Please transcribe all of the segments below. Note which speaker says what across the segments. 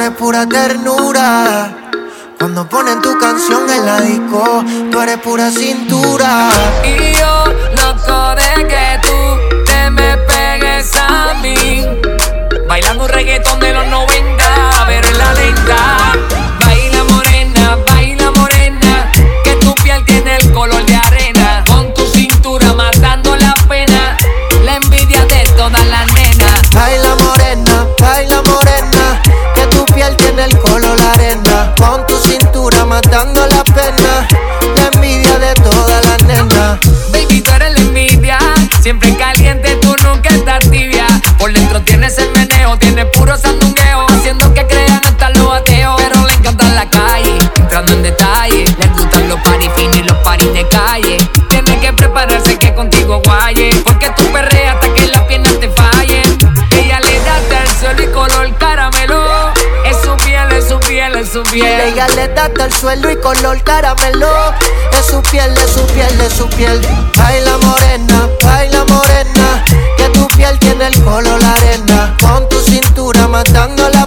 Speaker 1: eres pura ternura. Cuando ponen tu canción en la disco, tú eres pura cintura.
Speaker 2: Y yo loco de que tú te me pegues a mí. Bailando un reggaetón de los 90, pero en la lenta. en detalle. Le gustan los paris fin y los paris de calle. Tiene que prepararse que contigo guaye. Porque tú perreas hasta que las piernas te fallen. Ella le da hasta el suelo y color caramelo. Es su piel, es su piel, es su piel.
Speaker 1: Ella le da hasta el suelo y color caramelo. Es su piel, es su piel, es su piel. Baila morena, baila morena. Que tu piel tiene el color la arena. Con tu cintura matando la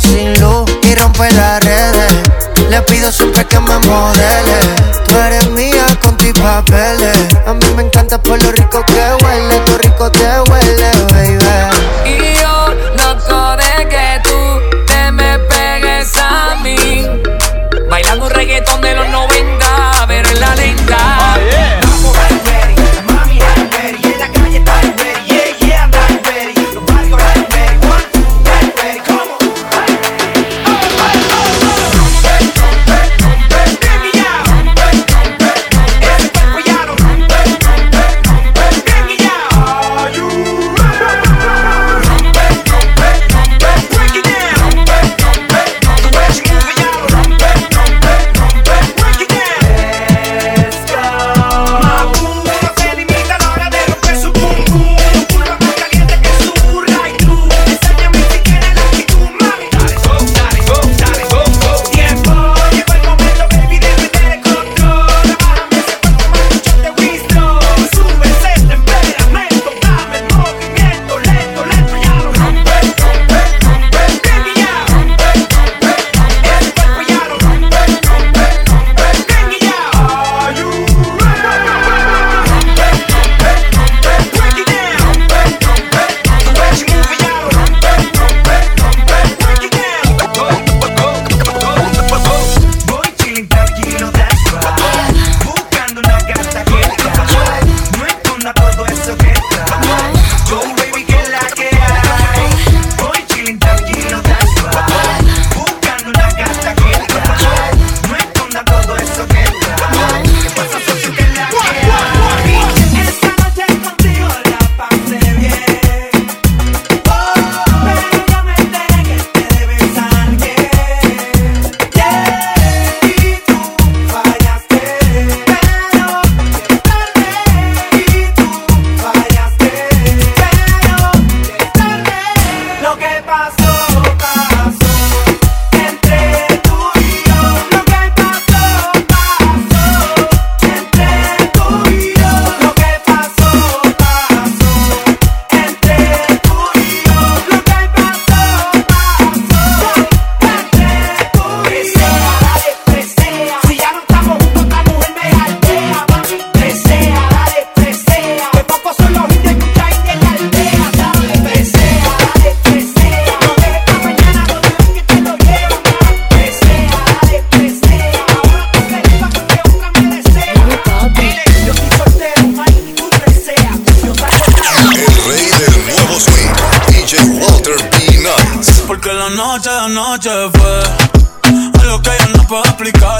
Speaker 1: sin luz y rompe las redes. Le pido siempre que me modele. Tú eres mía con tus papeles. A mí me encanta por lo rico que huele
Speaker 3: noche
Speaker 4: de noche fue algo que yo no puedo explicar.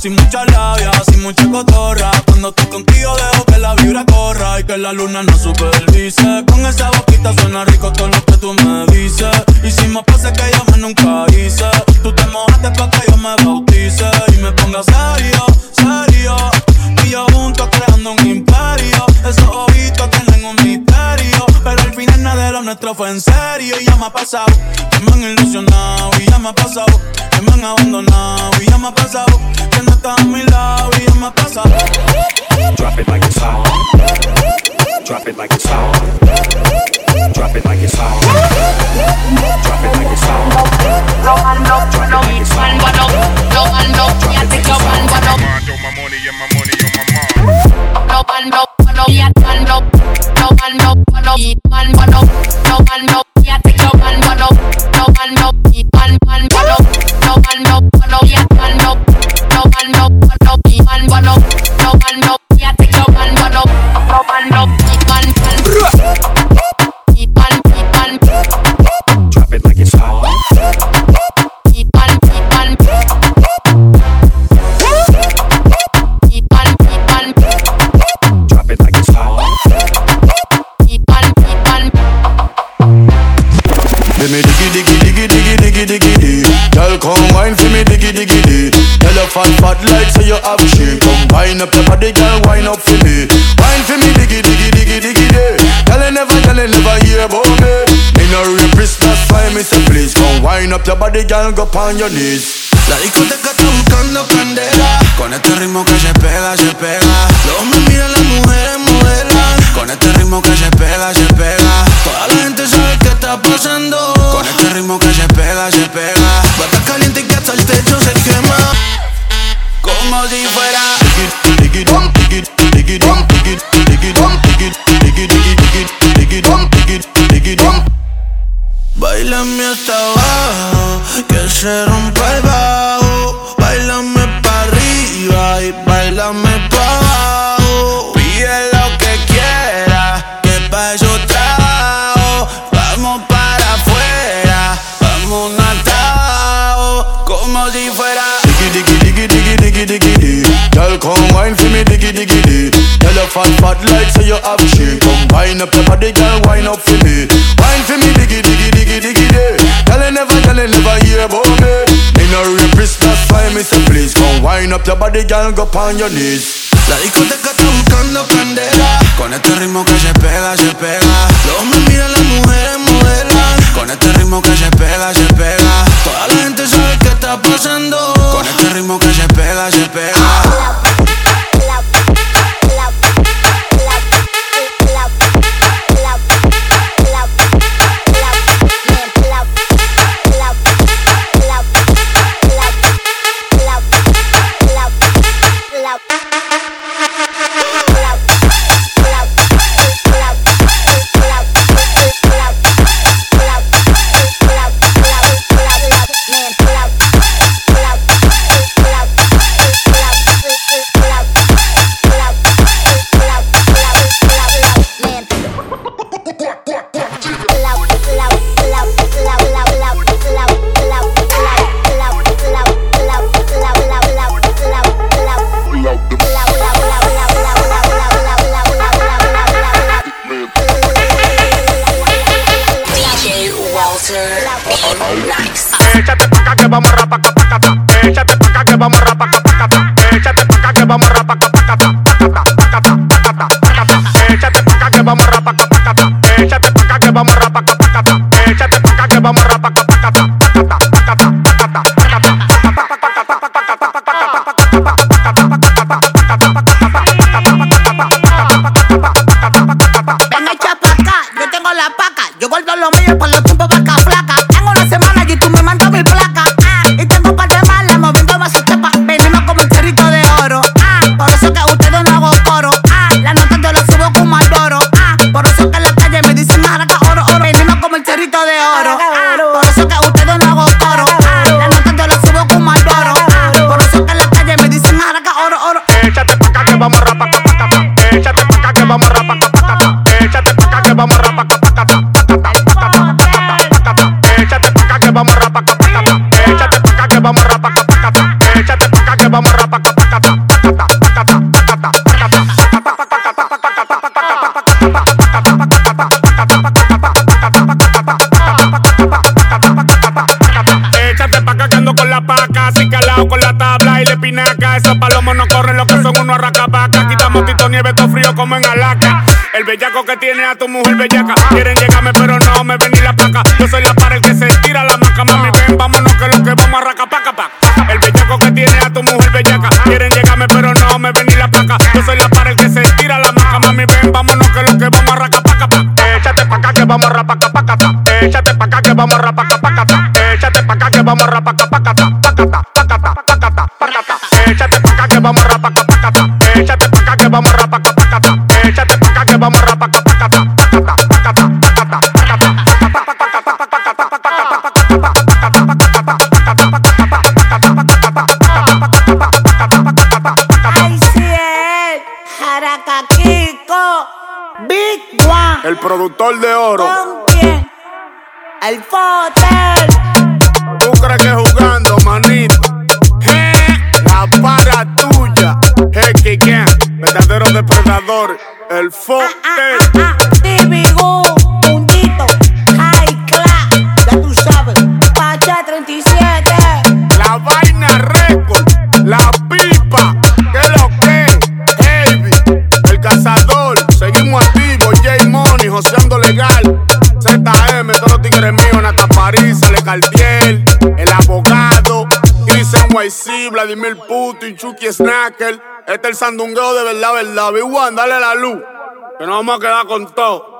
Speaker 4: Sin mucha labia, sin mucha cotorra. Cuando estoy contigo, dejo que la vibra corra y que la luna no supervise. Con esa boquita suena rico todo lo que tú me dices. Y si me pasa que yo me nunca hice, tú te mojaste pa' que yo me bautice y me ponga serio, serio. Y yo juntos creando un imperio. Esos ojitos tienen un misterio. Pero al final nada de lo nuestro fue en serio. Y ya me ha pasado, que me han ilusionado. Y ya me ha pasado, que me han abandonado. Y ya me ha pasado, que no estás a mi lado. Y ya me ha pasado.
Speaker 5: Drop it like it's hot. Drop it like it's hot. Drop it like it's hot. Drop it like it's hot.
Speaker 6: Come wine for me diggy diggy diggy Tell your fat fat like say you have shape Come wine up your body girl wine up for me Wine for me diggy diggy diggy diggy diggy Tell you never tell you never hear about me Me no rapist that's why me say please Come wine up your body girl go on your knees
Speaker 7: La discoteca está buscando candela. Con este ritmo que se pega, se pega. Los hombres miran, las mujeres modelan. Con este ritmo que se pega, se pega. Toda está pasando. Con este ritmo que se pega, se pega. Bata caliente que hasta el techo se quema. Como si fuera. Bailame hasta abajo, que se rompa el bajo.
Speaker 6: Come wine for me diggy diggy diggy Tell your fat fat like say you have shape Come wine up your body girl wine up for me. Wine for me diggy diggy diggy diggy diggy Tell you never tell you never hear about me. Me no rapist that's why me say please. Come wine up your body girl go on your knees.
Speaker 7: La discoteca está buscando candela. Con este ritmo que se pega, se pega. Los hombres miran, las mujeres
Speaker 8: Quitamos tito nieve, todo frío como en Alaska. El bellaco que tiene a tu mujer bellaca. Quieren llegarme, pero no me ven ni la placa. Yo soy la pared que se tira la maca, mami. Ven, vámonos que lo que vamos a raca paca paca. El bellaco que tiene a tu mujer bellaca. Quieren llegarme, pero no me ven ni la placa. Yo soy la pared que se tira la maca, mami. Ven, vámonos que lo que vamos a raca paca paca. Échate pa' acá que vamos a rapaca paca Échate pa' acá que vamos a rapaca paca Échate pa' acá que vamos a rapaca paca. Échate pa' acá que vamos a rapaca vamos a rapaca paca Échate pa' acá que vamos a
Speaker 9: sí, él. Jaracaquico. Big One.
Speaker 8: El productor de oro.
Speaker 9: ¿Con quién? El Fotel.
Speaker 8: ¿Tú crees que jugando, manito? Je, La para tuya. Je, que depredador. El
Speaker 9: Ah,
Speaker 8: Vladimir Putin, Chucky Snacker, este es el sandungueo de verdad, verdad, Big One, dale la luz, que nos vamos a quedar con todo.